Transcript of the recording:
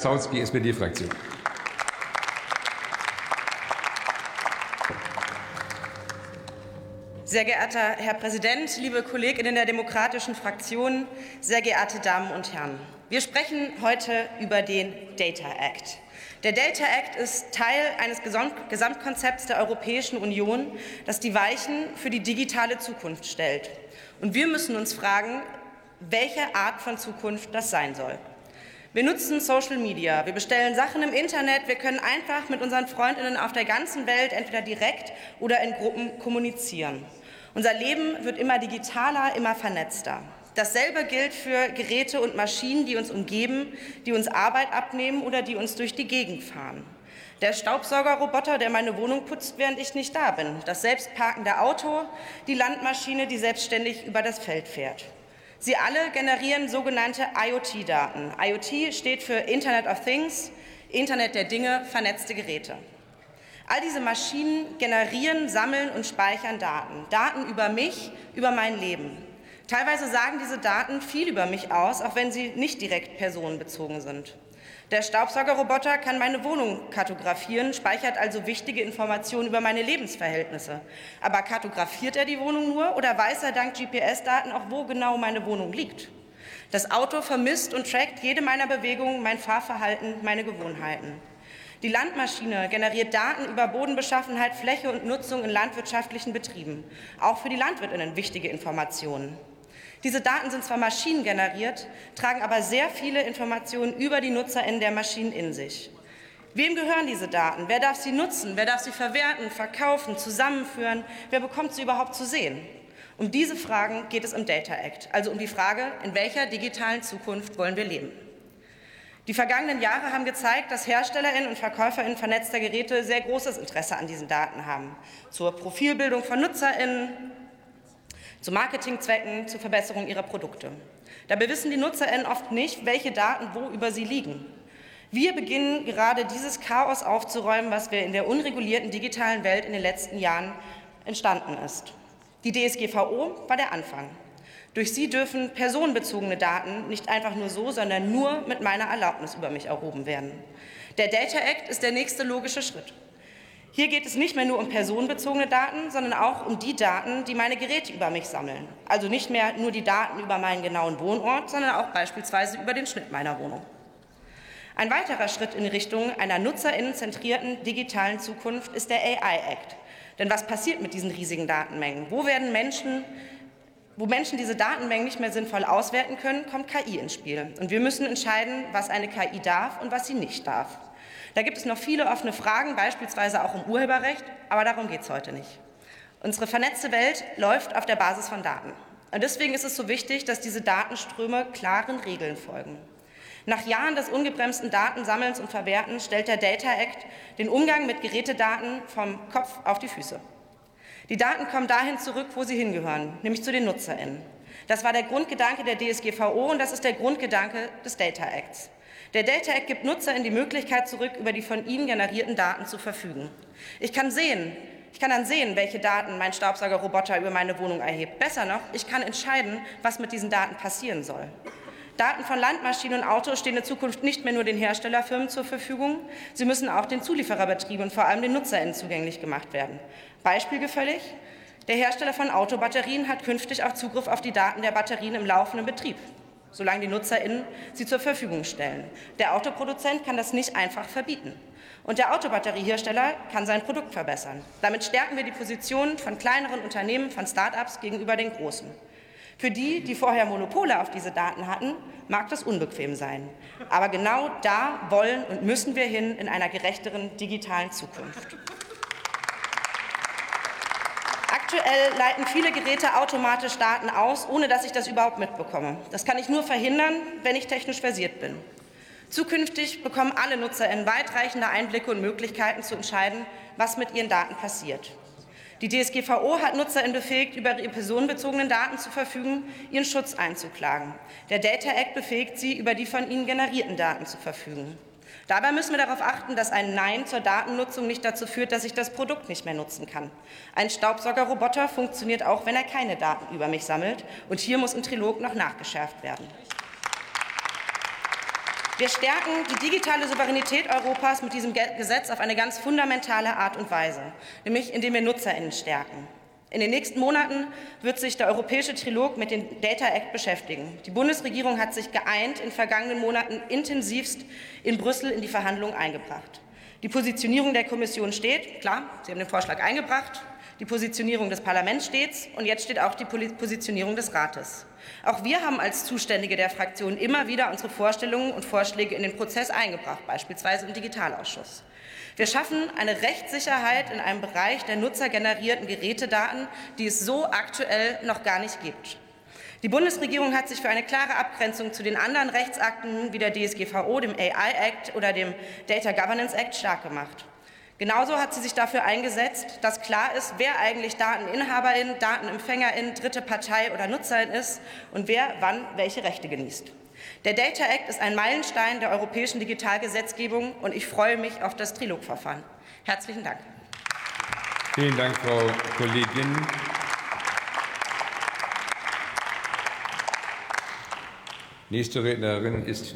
Sautsky, SPD-Fraktion. Sehr geehrter Herr Präsident, liebe Kolleginnen der demokratischen Fraktionen, sehr geehrte Damen und Herren! Wir sprechen heute über den Data Act. Der Data Act ist Teil eines Gesamtkonzepts der Europäischen Union, das die Weichen für die digitale Zukunft stellt. Und wir müssen uns fragen, welche Art von Zukunft das sein soll. Wir nutzen Social Media, wir bestellen Sachen im Internet, wir können einfach mit unseren Freundinnen auf der ganzen Welt entweder direkt oder in Gruppen kommunizieren. Unser Leben wird immer digitaler, immer vernetzter. Dasselbe gilt für Geräte und Maschinen, die uns umgeben, die uns Arbeit abnehmen oder die uns durch die Gegend fahren. Der Staubsaugerroboter, der meine Wohnung putzt, während ich nicht da bin. Das selbstparkende Auto, die Landmaschine, die selbstständig über das Feld fährt. Sie alle generieren sogenannte IoT-Daten. IoT steht für Internet of Things, Internet der Dinge, vernetzte Geräte. All diese Maschinen generieren, sammeln und speichern Daten. Daten über mich, über mein Leben. Teilweise sagen diese Daten viel über mich aus, auch wenn sie nicht direkt personenbezogen sind. Der Staubsaugerroboter kann meine Wohnung kartografieren, speichert also wichtige Informationen über meine Lebensverhältnisse. Aber kartografiert er die Wohnung nur oder weiß er dank GPS-Daten auch, wo genau meine Wohnung liegt? Das Auto vermisst und trackt jede meiner Bewegungen, mein Fahrverhalten, meine Gewohnheiten. Die Landmaschine generiert Daten über Bodenbeschaffenheit, Fläche und Nutzung in landwirtschaftlichen Betrieben. Auch für die Landwirtinnen wichtige Informationen. Diese Daten sind zwar maschinengeneriert, tragen aber sehr viele Informationen über die NutzerInnen der Maschinen in sich. Wem gehören diese Daten? Wer darf sie nutzen? Wer darf sie verwerten, verkaufen, zusammenführen? Wer bekommt sie überhaupt zu sehen? Um diese Fragen geht es im Data Act, also um die Frage, in welcher digitalen Zukunft wollen wir leben. Die vergangenen Jahre haben gezeigt, dass Herstellerinnen und Verkäuferinnen vernetzter Geräte sehr großes Interesse an diesen Daten haben. Zur Profilbildung von Nutzerinnen, zu Marketingzwecken, zur Verbesserung ihrer Produkte. Dabei wissen die Nutzerinnen oft nicht, welche Daten wo über sie liegen. Wir beginnen gerade dieses Chaos aufzuräumen, was wir in der unregulierten digitalen Welt in den letzten Jahren entstanden ist. Die DSGVO war der Anfang. Durch sie dürfen personenbezogene Daten nicht einfach nur so, sondern nur mit meiner Erlaubnis über mich erhoben werden. Der Data Act ist der nächste logische Schritt. Hier geht es nicht mehr nur um personenbezogene Daten, sondern auch um die Daten, die meine Geräte über mich sammeln. Also nicht mehr nur die Daten über meinen genauen Wohnort, sondern auch beispielsweise über den Schnitt meiner Wohnung. Ein weiterer Schritt in Richtung einer nutzerinnenzentrierten digitalen Zukunft ist der AI Act. Denn was passiert mit diesen riesigen Datenmengen? Wo werden Menschen wo Menschen diese Datenmengen nicht mehr sinnvoll auswerten können, kommt KI ins Spiel. Und wir müssen entscheiden, was eine KI darf und was sie nicht darf. Da gibt es noch viele offene Fragen, beispielsweise auch um Urheberrecht, aber darum geht es heute nicht. Unsere vernetzte Welt läuft auf der Basis von Daten. Und deswegen ist es so wichtig, dass diese Datenströme klaren Regeln folgen. Nach Jahren des ungebremsten Datensammelns und Verwertens stellt der Data Act den Umgang mit Gerätedaten vom Kopf auf die Füße. Die Daten kommen dahin zurück, wo sie hingehören, nämlich zu den NutzerInnen. Das war der Grundgedanke der DSGVO und das ist der Grundgedanke des Data Acts. Der Data Act gibt NutzerInnen die Möglichkeit zurück, über die von ihnen generierten Daten zu verfügen. Ich kann sehen, ich kann dann sehen, welche Daten mein Staubsaugerroboter über meine Wohnung erhebt. Besser noch, ich kann entscheiden, was mit diesen Daten passieren soll. Daten von Landmaschinen und Autos stehen in Zukunft nicht mehr nur den Herstellerfirmen zur Verfügung, sie müssen auch den Zuliefererbetrieben und vor allem den NutzerInnen zugänglich gemacht werden. Beispiel gefällig? Der Hersteller von Autobatterien hat künftig auch Zugriff auf die Daten der Batterien im laufenden Betrieb, solange die NutzerInnen sie zur Verfügung stellen. Der Autoproduzent kann das nicht einfach verbieten. Und der Autobatteriehersteller kann sein Produkt verbessern. Damit stärken wir die Position von kleineren Unternehmen, von Start-ups gegenüber den großen. Für die, die vorher Monopole auf diese Daten hatten, mag das unbequem sein. Aber genau da wollen und müssen wir hin in einer gerechteren digitalen Zukunft. Aktuell leiten viele Geräte automatisch Daten aus, ohne dass ich das überhaupt mitbekomme. Das kann ich nur verhindern, wenn ich technisch versiert bin. Zukünftig bekommen alle NutzerInnen weitreichende Einblicke und Möglichkeiten zu entscheiden, was mit ihren Daten passiert. Die DSGVO hat NutzerInnen befähigt, über ihre personenbezogenen Daten zu verfügen, ihren Schutz einzuklagen. Der Data Act befähigt sie, über die von ihnen generierten Daten zu verfügen. Dabei müssen wir darauf achten, dass ein Nein zur Datennutzung nicht dazu führt, dass ich das Produkt nicht mehr nutzen kann. Ein Staubsaugerroboter funktioniert auch, wenn er keine Daten über mich sammelt. Und hier muss im Trilog noch nachgeschärft werden. Wir stärken die digitale Souveränität Europas mit diesem Gesetz auf eine ganz fundamentale Art und Weise, nämlich indem wir Nutzerinnen stärken. In den nächsten Monaten wird sich der europäische Trilog mit dem Data Act beschäftigen. Die Bundesregierung hat sich geeint in vergangenen Monaten intensivst in Brüssel in die Verhandlungen eingebracht. Die Positionierung der Kommission steht, klar, Sie haben den Vorschlag eingebracht, die Positionierung des Parlaments steht und jetzt steht auch die Positionierung des Rates. Auch wir haben als Zuständige der Fraktion immer wieder unsere Vorstellungen und Vorschläge in den Prozess eingebracht, beispielsweise im Digitalausschuss. Wir schaffen eine Rechtssicherheit in einem Bereich der nutzergenerierten Gerätedaten, die es so aktuell noch gar nicht gibt. Die Bundesregierung hat sich für eine klare Abgrenzung zu den anderen Rechtsakten wie der DSGVO, dem AI Act oder dem Data Governance Act stark gemacht. Genauso hat sie sich dafür eingesetzt, dass klar ist, wer eigentlich Dateninhaberin, Datenempfängerin, dritte Partei oder Nutzerin ist und wer wann welche Rechte genießt. Der Data Act ist ein Meilenstein der europäischen Digitalgesetzgebung und ich freue mich auf das Trilogverfahren. Herzlichen Dank. Vielen Dank, Frau Kollegin. Nächste Rednerin ist